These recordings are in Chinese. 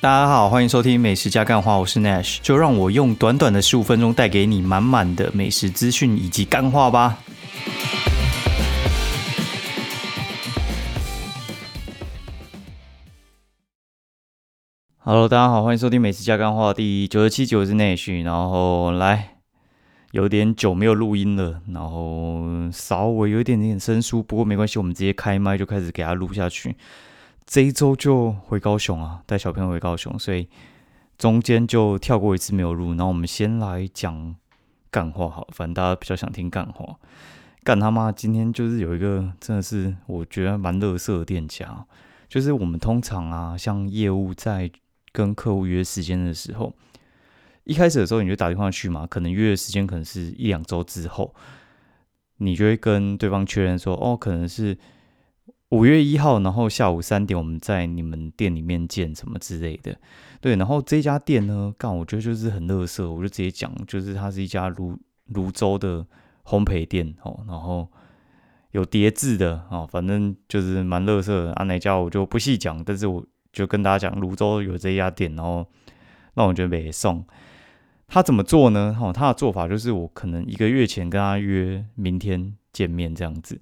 大家好，欢迎收听美食加干话，我是 Nash，就让我用短短的十五分钟带给你满满的美食资讯以及干话吧。Hello，大家好，欢迎收听美食加干话第九十七九是 Nash，然后来有点久没有录音了，然后稍微有一点点生疏，不过没关系，我们直接开麦就开始给他录下去。这一周就回高雄啊，带小朋友回高雄，所以中间就跳过一次没有录。然后我们先来讲干话，好，反正大家比较想听干话。干他妈，今天就是有一个真的是我觉得蛮乐色的店家，就是我们通常啊，像业务在跟客户约时间的时候，一开始的时候你就打电话去嘛，可能约的时间可能是一两周之后，你就会跟对方确认说，哦，可能是。五月一号，然后下午三点，我们在你们店里面见，什么之类的。对，然后这家店呢，干，我觉得就是很乐色，我就直接讲，就是它是一家泸泸州的烘焙店哦，然后有叠字的哦，反正就是蛮乐色。啊，哪家我就不细讲，但是我就跟大家讲，泸州有这家店，然后让我觉得没送。他怎么做呢？哦，他的做法就是我可能一个月前跟他约明天见面这样子。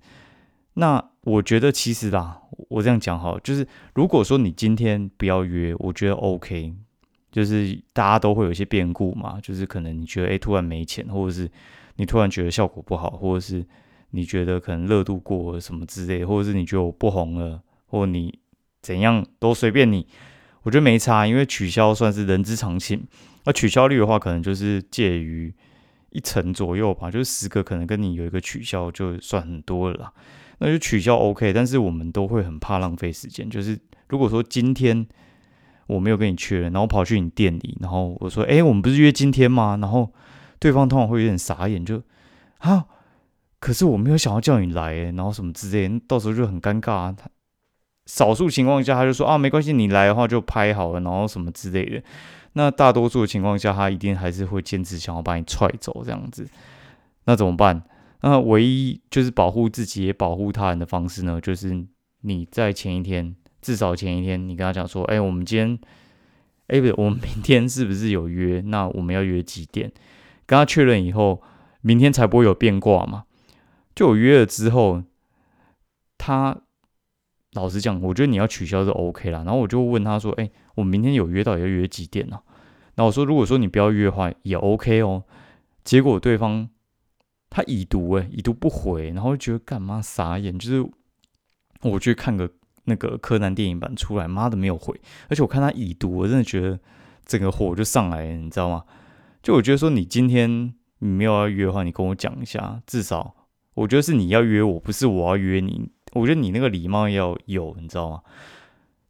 那我觉得其实啦，我这样讲哈，就是如果说你今天不要约，我觉得 OK，就是大家都会有一些变故嘛，就是可能你觉得哎突然没钱，或者是你突然觉得效果不好，或者是你觉得可能热度过了什么之类，或者是你觉得我不红了，或你怎样都随便你，我觉得没差，因为取消算是人之常情。那取消率的话，可能就是介于一成左右吧，就是十个可能跟你有一个取消就算很多了。那就取消 OK，但是我们都会很怕浪费时间。就是如果说今天我没有跟你确认，然后跑去你店里，然后我说：“哎，我们不是约今天吗？”然后对方通常会有点傻眼，就啊，可是我没有想要叫你来，然后什么之类，到时候就很尴尬。他少数情况下他就说：“啊，没关系，你来的话就拍好了，然后什么之类的。”那大多数的情况下，他一定还是会坚持想要把你踹走这样子。那怎么办？那唯一就是保护自己也保护他人的方式呢，就是你在前一天，至少前一天，你跟他讲说，哎，我们今天，哎，不，我们明天是不是有约？那我们要约几点？跟他确认以后，明天才不会有变卦嘛。就我约了之后，他老实讲，我觉得你要取消是 OK 啦。然后我就问他说，哎，我明天有约，到底要约几点呢？那我说，如果说你不要约的话，也 OK 哦。结果对方。他已读哎，已读不回，然后就觉得干嘛傻眼？就是我去看个那个柯南电影版出来，妈的没有回，而且我看他已读，我真的觉得整个火就上来了，你知道吗？就我觉得说你今天你没有要约的话，你跟我讲一下，至少我觉得是你要约我，不是我要约你。我觉得你那个礼貌要有，你知道吗？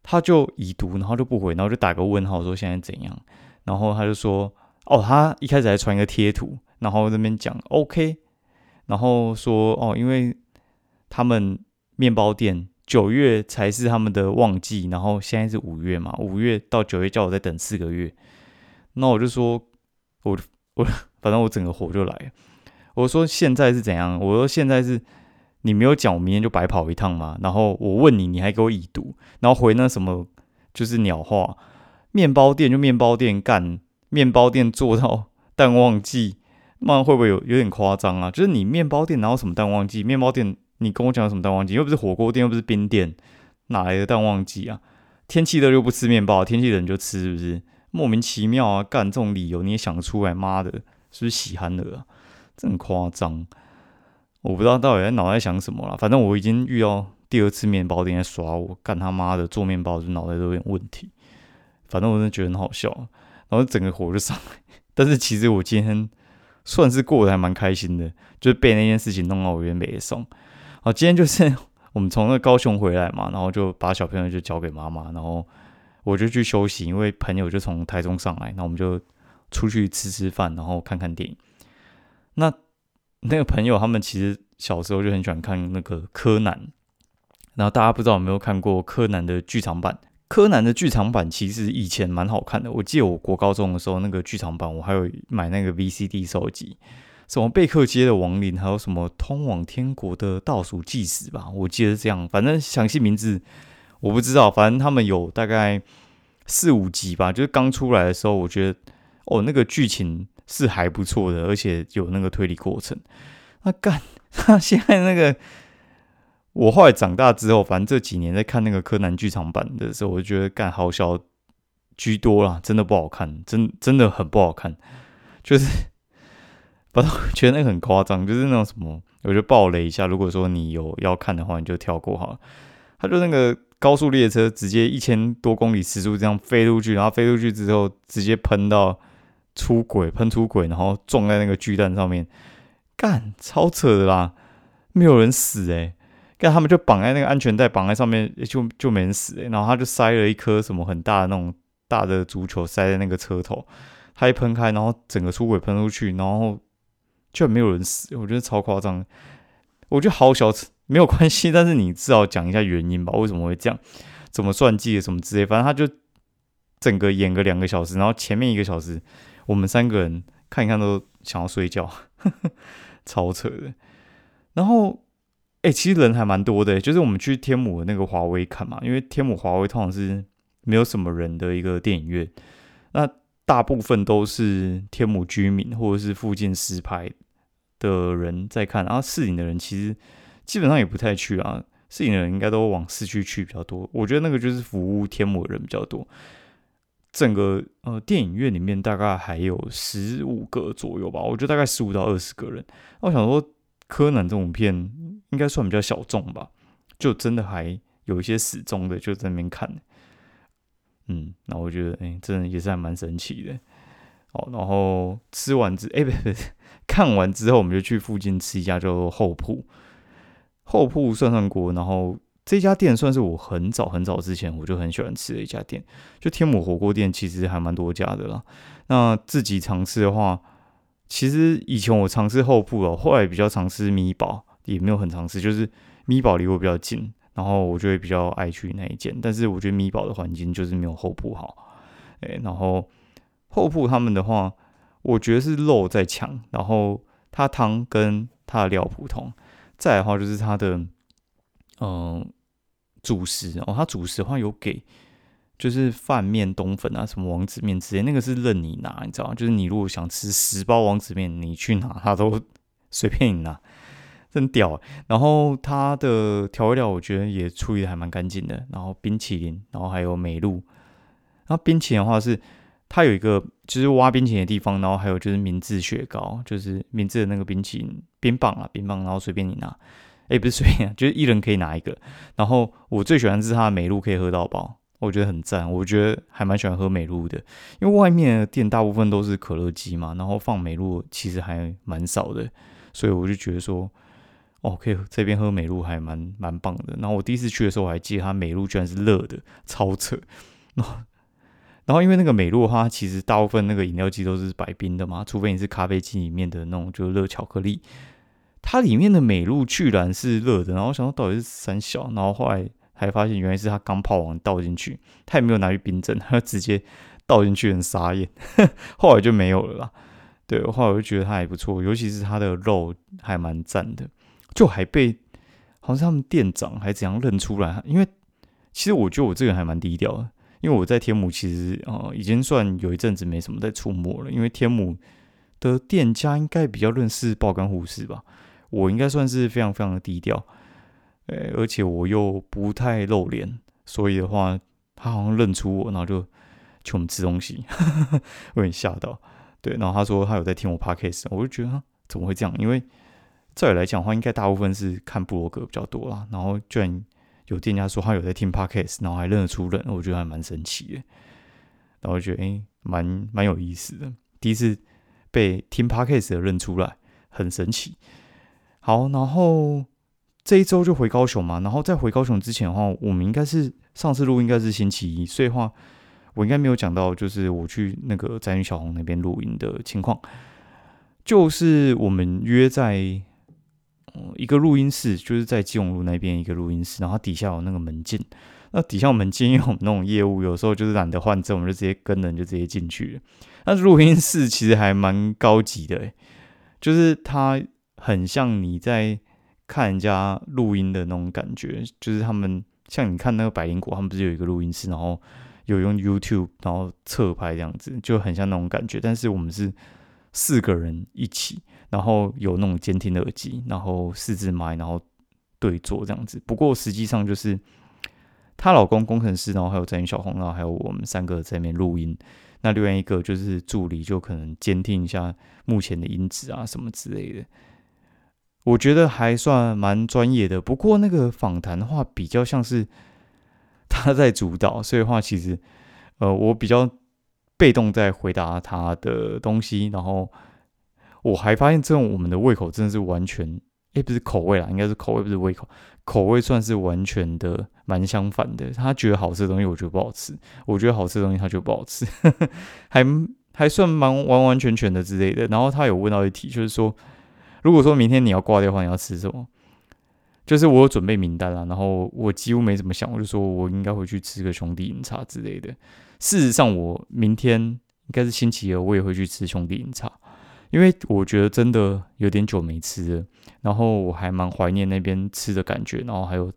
他就已读，然后就不回，然后就打个问号说现在怎样？然后他就说哦，他一开始还传一个贴图，然后那边讲 OK。然后说哦，因为他们面包店九月才是他们的旺季，然后现在是五月嘛，五月到九月叫我再等四个月。那我就说，我我反正我整个火就来了。我说现在是怎样？我说现在是你没有讲，我明天就白跑一趟嘛。然后我问你，你还给我已读，然后回那什么就是鸟话。面包店就面包店干，面包店做到淡旺季。那会不会有有点夸张啊？就是你面包店哪有什么淡旺季？面包店你跟我讲什么淡旺季？又不是火锅店，又不是冰店，哪来的淡旺季啊？天气热又不吃面包，天气冷就吃，是不是？莫名其妙啊！干这种理由你也想得出来？妈的，是不是喜憨的啊？这很夸张，我不知道到底在脑袋想什么了。反正我已经遇到第二次面包店在耍我，干他妈的做面包就脑袋都有点问题。反正我真的觉得很好笑，然后整个火就上来。但是其实我今天。算是过得还蛮开心的，就是被那件事情弄到我有点没送。好，今天就是 我们从那高雄回来嘛，然后就把小朋友就交给妈妈，然后我就去休息，因为朋友就从台中上来，那我们就出去吃吃饭，然后看看电影。那那个朋友他们其实小时候就很喜欢看那个柯南，然后大家不知道有没有看过柯南的剧场版？柯南的剧场版其实以前蛮好看的，我记得我国高中的时候那个剧场版，我还有买那个 VCD 收集，什么贝克街的亡灵，还有什么通往天国的倒数计时吧，我记得是这样，反正详细名字我不知道，反正他们有大概四五集吧，就是刚出来的时候，我觉得哦，那个剧情是还不错的，而且有那个推理过程。那干，那现在那个，我后来长大之后，反正这几年在看那个柯南剧场版的时候，我就觉得干好笑居多啦，真的不好看，真真的很不好看，就是，反正觉得那个很夸张，就是那种什么，我就暴雷一下，如果说你有要看的话，你就跳过好。他就那个高速列车直接一千多公里时速这样飞出去，然后飞出去之后直接喷到出轨，喷出轨，然后撞在那个巨蛋上面，干超扯的啦，没有人死诶。跟他们就绑在那个安全带绑在上面，就就没人死。然后他就塞了一颗什么很大的那种大的足球塞在那个车头，他一喷开，然后整个出轨喷出去，然后就没有人死，我觉得超夸张，我觉得好小。没有关系，但是你至少讲一下原因吧，为什么会这样？怎么算计什么之类，反正他就整个演个两个小时，然后前面一个小时，我们三个人看一看都想要睡觉，超扯的。然后，哎，其实人还蛮多的，就是我们去天母的那个华为看嘛，因为天母华为通常是没有什么人的一个电影院，那大部分都是天母居民或者是附近实拍的人在看，然后市影的人其实。基本上也不太去啊，摄影的人应该都往市区去比较多。我觉得那个就是服务天母的人比较多。整个呃电影院里面大概还有十五个左右吧，我觉得大概十五到二十个人。那我想说，柯南这种片应该算比较小众吧，就真的还有一些死忠的就在那边看。嗯，那我觉得哎，真的也是还蛮神奇的。哦，然后吃完之哎不不，看完之后我们就去附近吃一家叫做后铺。后铺涮涮锅，然后这家店算是我很早很早之前我就很喜欢吃的一家店。就天母火锅店其实还蛮多家的啦。那自己尝试的话，其实以前我尝试后铺了，后来比较尝试米堡，也没有很尝试，就是米堡离我比较近，然后我就会比较爱去那一间。但是我觉得米堡的环境就是没有后铺好。哎，然后后铺他们的话，我觉得是肉在强，然后它汤跟它的料普通。再的话就是它的，嗯，主食哦，它主食的话有给，就是饭面、冬粉啊，什么王子面之类，那个是任你拿，你知道吗？就是你如果想吃十包王子面，你去拿，它都随便你拿，真屌。然后它的调味料我觉得也处理的还蛮干净的。然后冰淇淋，然后还有美露。然后冰淇淋的话是。它有一个就是挖冰淇淋的地方，然后还有就是明治雪糕，就是明治的那个冰淇淋冰棒啊，冰棒，然后随便你拿，哎，不是随便，就是一人可以拿一个。然后我最喜欢是它的美露可以喝到饱，我觉得很赞，我觉得还蛮喜欢喝美露的，因为外面的店大部分都是可乐机嘛，然后放美露其实还蛮少的，所以我就觉得说，哦，可以这边喝美露还蛮蛮棒的。然后我第一次去的时候，我还记得它美露居然是热的，超扯。然后因为那个美露的话，其实大部分那个饮料机都是白冰的嘛，除非你是咖啡机里面的那种就是热巧克力，它里面的美露居然是热的。然后想到到底是三小，然后后来还发现原来是它刚泡完倒进去，它也没有拿去冰镇，它直接倒进去很傻眼，后来就没有了啦。对，后来我就觉得它还不错，尤其是它的肉还蛮赞的，就还被好像他们店长还怎样认出来，因为其实我觉得我这个人还蛮低调的。因为我在天母其实啊，已经算有一阵子没什么在出没了。因为天母的店家应该比较认识爆肝护士吧，我应该算是非常非常的低调，诶，而且我又不太露脸，所以的话，他好像认出我，然后就请我们吃东西，有点吓到。对，然后他说他有在听我 podcast，我就觉得怎么会这样？因为这里来讲的话，应该大部分是看布罗格比较多啦，然后居然。有店家说他有在听 podcast，然后还认得出人，我觉得还蛮神奇的。然后觉得诶，蛮蛮有意思的，第一次被听 podcast 的认出来，很神奇。好，然后这一周就回高雄嘛，然后在回高雄之前的话，我们应该是上次录应该是星期一，所以话我应该没有讲到，就是我去那个宅女小红那边录音的情况，就是我们约在。一个录音室就是在基隆路那边一个录音室，然后底下有那个门禁。那底下门禁，因为我们那种业务有时候就是懒得换证，我们就直接跟人就直接进去了。那录音室其实还蛮高级的，就是它很像你在看人家录音的那种感觉，就是他们像你看那个百灵果，他们不是有一个录音室，然后有用 YouTube 然后侧拍这样子，就很像那种感觉。但是我们是四个人一起，然后有那种监听的耳机，然后四支麦，然后对坐这样子。不过实际上就是她老公工程师，然后还有在小红，然后还有我们三个在那边录音。那另外一个就是助理，就可能监听一下目前的音质啊什么之类的。我觉得还算蛮专业的。不过那个访谈的话，比较像是他在主导，所以话其实呃，我比较被动在回答他的东西。然后我还发现，这种我们的胃口真的是完全，哎，不是口味啦，应该是口味，不是胃口。口味算是完全的蛮相反的，他觉得好吃的东西，我觉得不好吃；我觉得好吃的东西，他觉得不好吃，还还算蛮完完全全的之类的。然后他有问到一题，就是说，如果说明天你要挂掉的话，你要吃什么？就是我有准备名单啦，然后我几乎没怎么想，我就说我应该会去吃个兄弟饮茶之类的。事实上，我明天应该是星期二，我也会去吃兄弟饮茶。因为我觉得真的有点久没吃了，然后我还蛮怀念那边吃的感觉，然后还有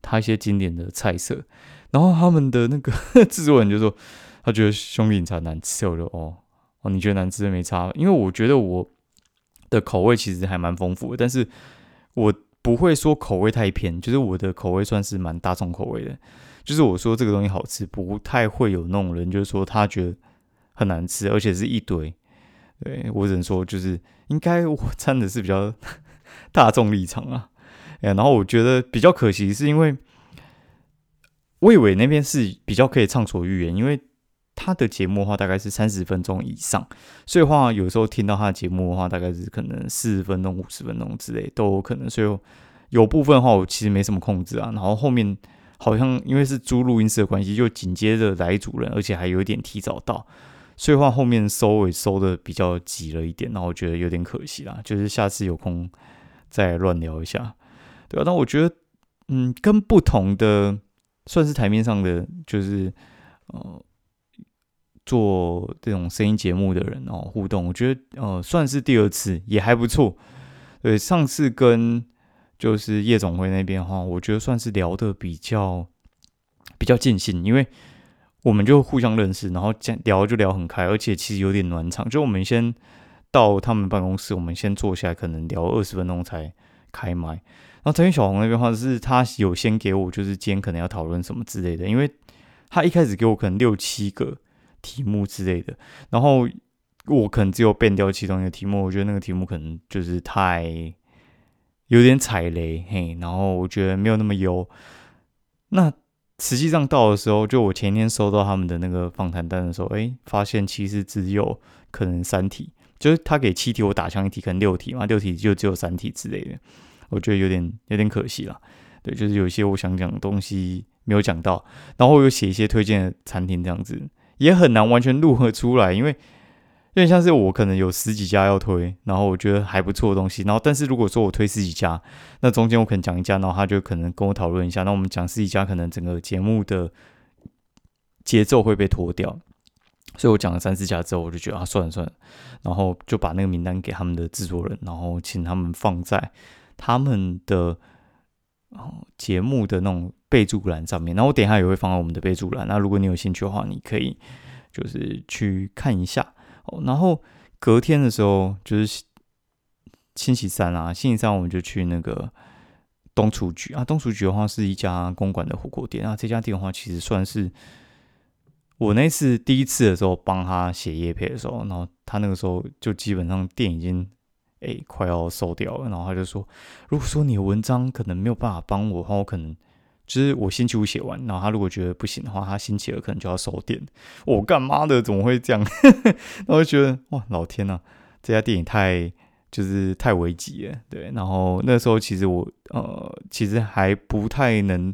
他一些经典的菜色，然后他们的那个 制作人就说他觉得兄弟茶难吃，我就哦哦你觉得难吃没差，因为我觉得我的口味其实还蛮丰富的，但是我不会说口味太偏，就是我的口味算是蛮大众口味的，就是我说这个东西好吃，不太会有那种人就是说他觉得很难吃，而且是一堆。对我只能说，就是应该我 站的是比较 大众立场啊，哎，然后我觉得比较可惜，是因为魏伟那边是比较可以畅所欲言，因为他的节目的话大概是三十分钟以上，所以话有时候听到他的节目的话，大概是可能四十分钟、五十分钟之类都有可能，所以有部分的话我其实没什么控制啊，然后后面好像因为是租录音室的关系，就紧接着来主人，而且还有一点提早到。所以话后面收尾收的比较急了一点，那我觉得有点可惜啦。就是下次有空再乱聊一下，对吧？但我觉得，嗯，跟不同的算是台面上的，就是呃做这种声音节目的人哦，互动，我觉得呃算是第二次也还不错。对，上次跟就是夜总会那边哈，我觉得算是聊的比较比较尽兴，因为。我们就互相认识，然后讲聊就聊很开，而且其实有点暖场。就我们先到他们办公室，我们先坐下来，可能聊二十分钟才开麦。然后陈云小红那边话是，他有先给我，就是今天可能要讨论什么之类的，因为他一开始给我可能六七个题目之类的，然后我可能只有变掉其中一个题目，我觉得那个题目可能就是太有点踩雷，嘿，然后我觉得没有那么优。那实际上到的时候，就我前天收到他们的那个访谈单的时候，哎，发现其实只有可能三题，就是他给七题，我打枪一题，可能六题嘛，六题就只有三题之类的，我觉得有点有点可惜了。对，就是有一些我想讲的东西没有讲到，然后我又写一些推荐的餐厅这样子，也很难完全录合出来，因为。有点像是我可能有十几家要推，然后我觉得还不错的东西，然后但是如果说我推十几家，那中间我可能讲一家，然后他就可能跟我讨论一下，那我们讲十几家，可能整个节目的节奏会被拖掉，所以我讲了三四家之后，我就觉得啊算了算了，然后就把那个名单给他们的制作人，然后请他们放在他们的哦节目的那种备注栏上面，然后我等一下也会放在我们的备注栏，那如果你有兴趣的话，你可以就是去看一下。哦然后隔天的时候就是星期三啊，星期三我们就去那个东厨局啊。东厨局的话是一家公馆的火锅店啊。这家店的话其实算是我那次第一次的时候帮他写叶配的时候，然后他那个时候就基本上店已经哎快要收掉了，然后他就说，如果说你的文章可能没有办法帮我的话，我可能。就是我星期五写完，然后他如果觉得不行的话，他星期二可能就要收店。我干妈的怎么会这样？我就觉得哇，老天呐，这家店也太就是太危急了。对，然后那时候其实我呃，其实还不太能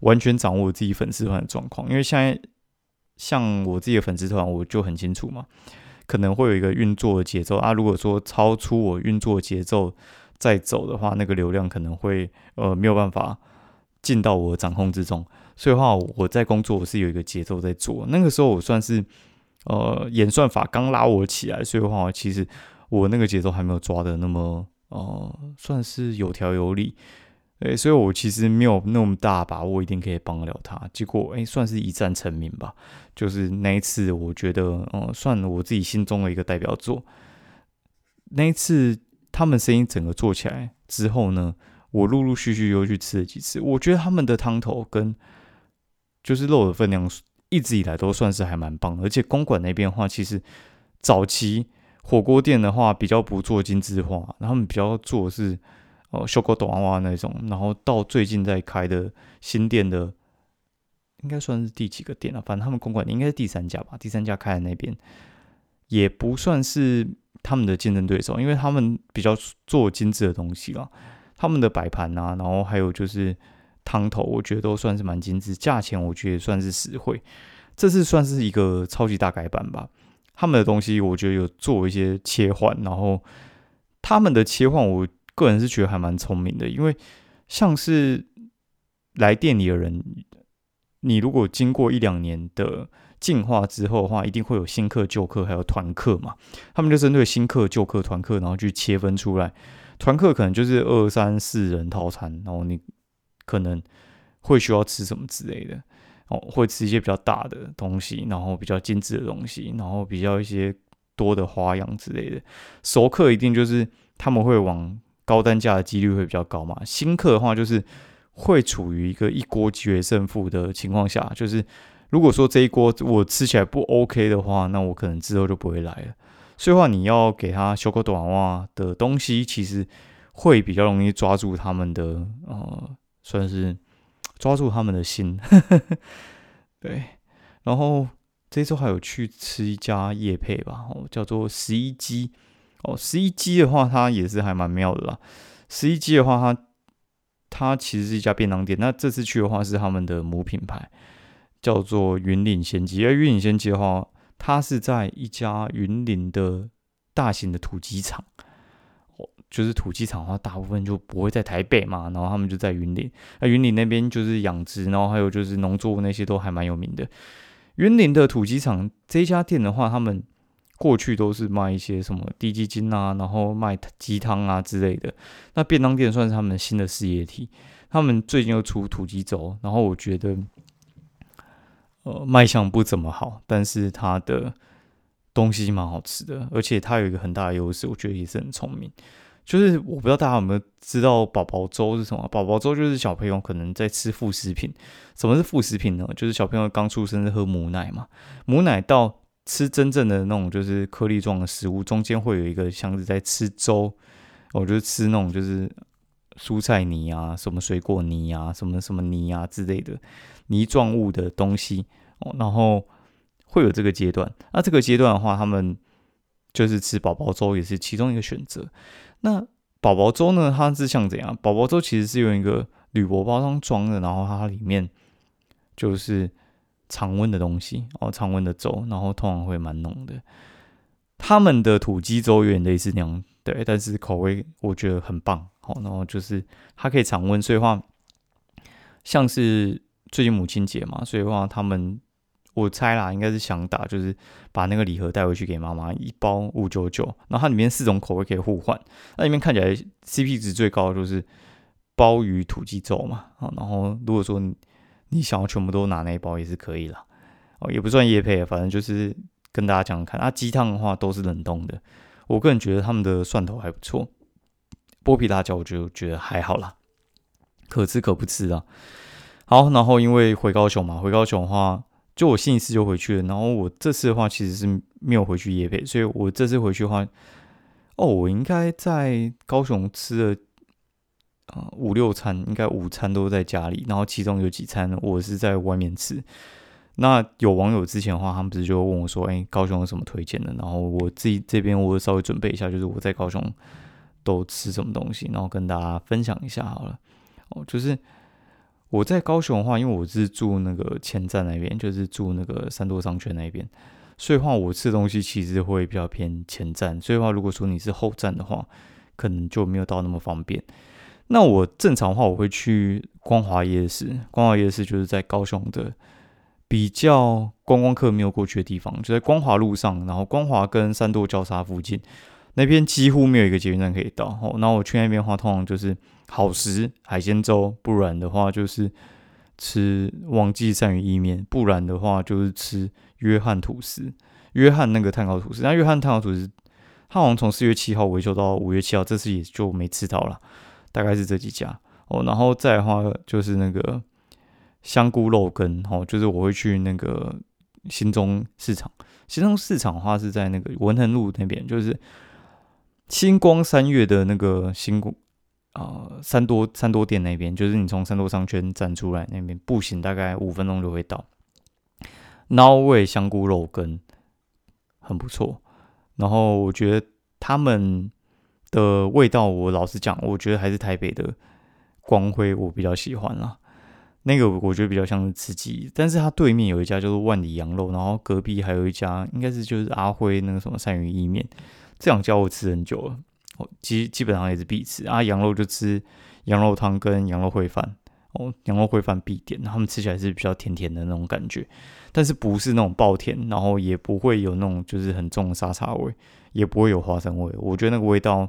完全掌握自己粉丝团的状况，因为现在像我自己的粉丝团，我就很清楚嘛，可能会有一个运作的节奏啊。如果说超出我运作节奏再走的话，那个流量可能会呃没有办法。进到我掌控之中，所以话我在工作我是有一个节奏在做。那个时候我算是呃演算法刚拉我起来，所以话其实我那个节奏还没有抓的那么呃算是有条有理。诶，所以我其实没有那么大把握一定可以帮得了他。结果，哎，算是一战成名吧。就是那一次，我觉得，嗯，算我自己心中的一个代表作。那一次，他们声音整个做起来之后呢，我陆陆续续又去吃了几次。我觉得他们的汤头跟就是肉的分量，一直以来都算是还蛮棒的。而且公馆那边的话，其实早期火锅店的话比较不做精致化，他们比较做的是。呃，修狗短娃那种，然后到最近在开的新店的，应该算是第几个店了？反正他们公馆应该是第三家吧，第三家开在那边也不算是他们的竞争对手，因为他们比较做精致的东西了。他们的摆盘啊，然后还有就是汤头，我觉得都算是蛮精致，价钱我觉得算是实惠。这次算是一个超级大改版吧，他们的东西我觉得有做一些切换，然后他们的切换我。个人是觉得还蛮聪明的，因为像是来店里的人，你如果经过一两年的进化之后的话，一定会有新客、旧客，还有团客嘛。他们就针对新客、旧客、团客，然后去切分出来。团客可能就是二三四人套餐，然后你可能会需要吃什么之类的哦，会吃一些比较大的东西，然后比较精致的东西，然后比较一些多的花样之类的。熟客一定就是他们会往。高单价的几率会比较高嘛？新客的话，就是会处于一个一锅决胜负的情况下。就是如果说这一锅我吃起来不 OK 的话，那我可能之后就不会来了。所以话，你要给他修个短袜的东西，其实会比较容易抓住他们的呃，算是抓住他们的心。对，然后这周还有去吃一家夜配吧，哦，叫做十一鸡。哦，十一机的话，它也是还蛮妙的啦。十一机的话，它它其实是一家便当店。那这次去的话，是他们的母品牌，叫做云岭仙鸡。而云岭仙鸡的话，它是在一家云林的大型的土鸡场。哦，就是土鸡场的话，大部分就不会在台北嘛，然后他们就在云林。那云林那边就是养殖，然后还有就是农作物那些都还蛮有名的。云林的土鸡场这家店的话，他们。过去都是卖一些什么低基金啊，然后卖鸡汤啊之类的。那便当店算是他们新的事业体。他们最近又出土鸡粥，然后我觉得，呃，卖相不怎么好，但是它的东西蛮好吃的，而且它有一个很大的优势，我觉得也是很聪明。就是我不知道大家有没有知道宝宝粥是什么？宝宝粥就是小朋友可能在吃副食品。什么是副食品呢？就是小朋友刚出生是喝母奶嘛，母奶到吃真正的那种就是颗粒状的食物，中间会有一个箱子在吃粥，我就吃那种就是蔬菜泥啊、什么水果泥啊、什么什么泥啊之类的泥状物的东西哦，然后会有这个阶段。那这个阶段的话，他们就是吃宝宝粥也是其中一个选择。那宝宝粥呢，它是像怎样？宝宝粥其实是用一个铝箔包装装的，然后它里面就是。常温的东西哦，常温的粥，然后通常会蛮浓的。他们的土鸡粥有点类似那样，对，但是口味我觉得很棒。好，然后就是它可以常温，所以话像是最近母亲节嘛，所以话他们我猜啦，应该是想打，就是把那个礼盒带回去给妈妈，一包五九九，然后它里面四种口味可以互换。那里面看起来 CP 值最高的就是鲍鱼土鸡粥嘛，啊，然后如果说。你想要全部都拿那一包也是可以了，哦，也不算叶配，反正就是跟大家讲看。啊，鸡汤的话都是冷冻的，我个人觉得他们的蒜头还不错，剥皮辣椒我就觉得还好啦，可吃可不吃啊。好，然后因为回高雄嘛，回高雄的话，就我星期四就回去了。然后我这次的话其实是没有回去夜配，所以我这次回去的话，哦，我应该在高雄吃了。啊，五六餐应该午餐都在家里，然后其中有几餐我是在外面吃。那有网友之前的话，他们不是就问我说：“哎，高雄有什么推荐的？”然后我自己这边我稍微准备一下，就是我在高雄都吃什么东西，然后跟大家分享一下好了。哦，就是我在高雄的话，因为我是住那个前站那边，就是住那个三多商圈那边，所以话我吃东西其实会比较偏前站。所以话，如果说你是后站的话，可能就没有到那么方便。那我正常的话，我会去光华夜市。光华夜市就是在高雄的比较观光客没有过去的地方，就在光华路上，然后光华跟三多交叉附近。那边几乎没有一个捷运站可以到。哦，那我去那边的话，通常就是好食海鲜粥，不然的话就是吃王记鳝鱼意面，不然的话就是吃约翰吐司。约翰那个碳烤吐司，那约翰碳烤吐司，他好像从四月七号维修到五月七号，这次也就没吃到了。大概是这几家哦，然后再的话就是那个香菇肉羹哦，就是我会去那个新中市场。新中市场的话是在那个文衡路那边，就是星光三月的那个星光啊三多三多店那边，就是你从三多商圈站出来那边步行大概五分钟就会到。捞味香菇肉羹很不错，然后我觉得他们。的味道，我老实讲，我觉得还是台北的光辉我比较喜欢啦。那个我觉得比较像是吃鸡，但是它对面有一家就是万里羊肉，然后隔壁还有一家应该是就是阿辉那个什么鳝鱼意面，这两家我吃很久了，我基基本上也是必吃啊。羊肉就吃羊肉汤跟羊肉烩饭，哦，羊肉烩饭必点，他们吃起来是比较甜甜的那种感觉，但是不是那种爆甜，然后也不会有那种就是很重的沙茶味。也不会有花生味，我觉得那个味道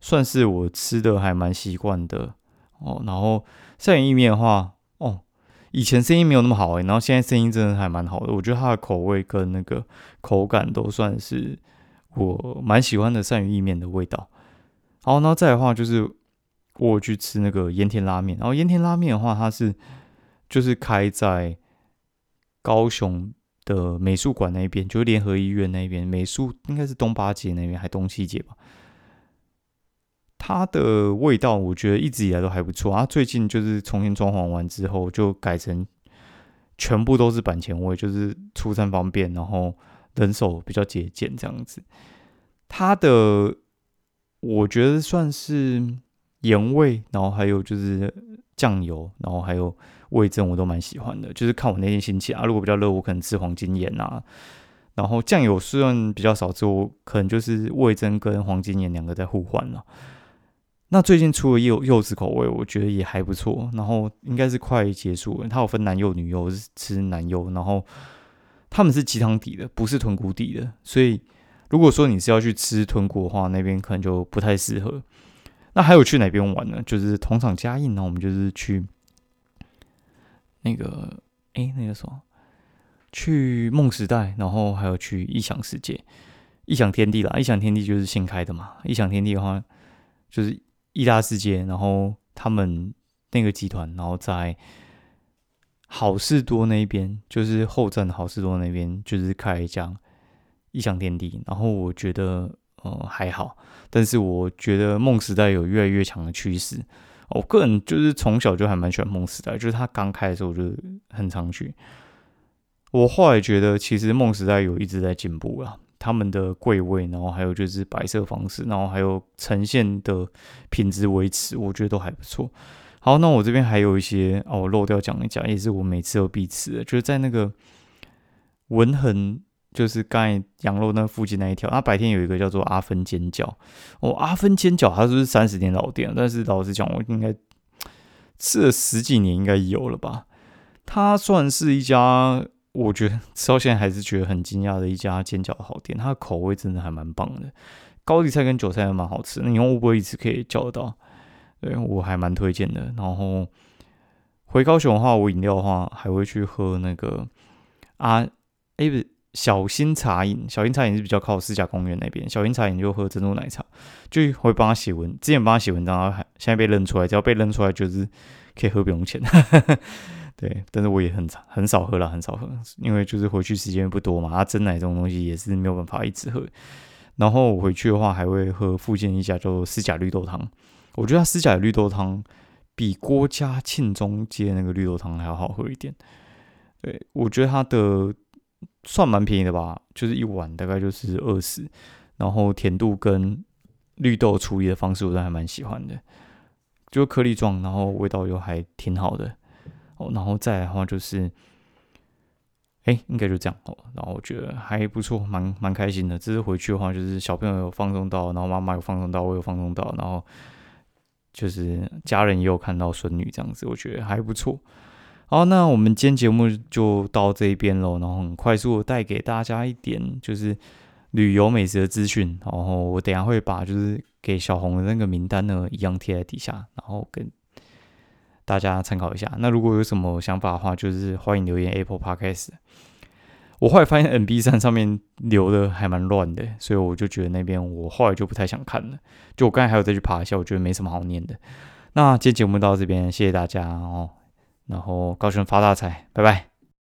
算是我吃的还蛮习惯的哦。然后鳝鱼意面的话，哦，以前声音没有那么好诶，然后现在声音真的还蛮好的。我觉得它的口味跟那个口感都算是我蛮喜欢的鳝鱼意面的味道。好，然后再的话就是我去吃那个盐田拉面，然后盐田拉面的话，它是就是开在高雄。的美术馆那边，就是联合医院那边，美术应该是东八街那边，还东七街吧。它的味道我觉得一直以来都还不错啊。最近就是重新装潢完之后，就改成全部都是板前味，就是出餐方便，然后人手比较节俭这样子。它的我觉得算是盐味，然后还有就是酱油，然后还有。味增我都蛮喜欢的，就是看我那天心情啊。如果比较热，我可能吃黄金盐啊。然后酱油虽然比较少吃，我可能就是味增跟黄金盐两个在互换了。那最近出了柚柚子口味，我觉得也还不错。然后应该是快结束了，它有分男柚女柚，是吃男柚。然后他们是鸡汤底的，不是豚骨底的。所以如果说你是要去吃豚骨的话，那边可能就不太适合。那还有去哪边玩呢？就是同场加印那，我们就是去。那个，哎，那个什么，去梦时代，然后还有去异想世界、异想天地啦。异想天地就是新开的嘛。异想天地的话，就是异大世界，然后他们那个集团，然后在好事多那边，就是后站好事多那边，就是开一家异想天地。然后我觉得，呃，还好，但是我觉得梦时代有越来越强的趋势。我个人就是从小就还蛮喜欢梦时代，就是他刚开的时候我就很常去。我后来觉得其实梦时代有一直在进步了，他们的柜位，然后还有就是摆设方式，然后还有呈现的品质维持，我觉得都还不错。好，那我这边还有一些哦，漏掉讲一讲，也是我每次都必吃的，就是在那个文恒。就是刚才羊肉那附近那一条，它白天有一个叫做阿芬煎饺哦，阿芬煎饺它就是三十年老店，但是老实讲，我应该吃了十几年应该有了吧。它算是一家，我觉得吃到现在还是觉得很惊讶的一家煎饺的好店，它的口味真的还蛮棒的，高丽菜跟韭菜还蛮好吃，你用乌龟一次可以叫得到，对我还蛮推荐的。然后回高雄的话，我饮料的话还会去喝那个啊，哎不是。小心茶饮，小心茶饮是比较靠四甲公园那边。小心茶饮就喝珍珠奶茶，就会帮他写文。之前帮他写文章，然后现在被认出来，只要被认出来就是可以喝不用钱。对，但是我也很很少喝了，很少喝，因为就是回去时间不多嘛。啊，真奶这种东西也是没有办法一直喝。然后我回去的话，还会喝附近一家叫做四甲绿豆汤。我觉得他私家的绿豆汤比郭家庆中街那个绿豆汤还要好喝一点。对，我觉得它的。算蛮便宜的吧，就是一碗大概就是二十，然后甜度跟绿豆处理的方式我都还蛮喜欢的，就颗粒状，然后味道又还挺好的哦。然后再来的话就是，哎，应该就这样哦。然后我觉得还不错，蛮蛮开心的。这次回去的话，就是小朋友有放松到，然后妈妈有放松到，我有放松到，然后就是家人也有看到孙女这样子，我觉得还不错。好，那我们今天节目就到这一边喽，然后很快速的带给大家一点，就是旅游美食的资讯，然后我等下会把就是给小红的那个名单呢一样贴在底下，然后跟大家参考一下。那如果有什么想法的话，就是欢迎留言 Apple Podcast。我后来发现 N B 三上面留的还蛮乱的，所以我就觉得那边我后来就不太想看了。就我刚才还有再去爬一下，我觉得没什么好念的。那今天节目到这边，谢谢大家哦，然后高雄发大财，拜拜。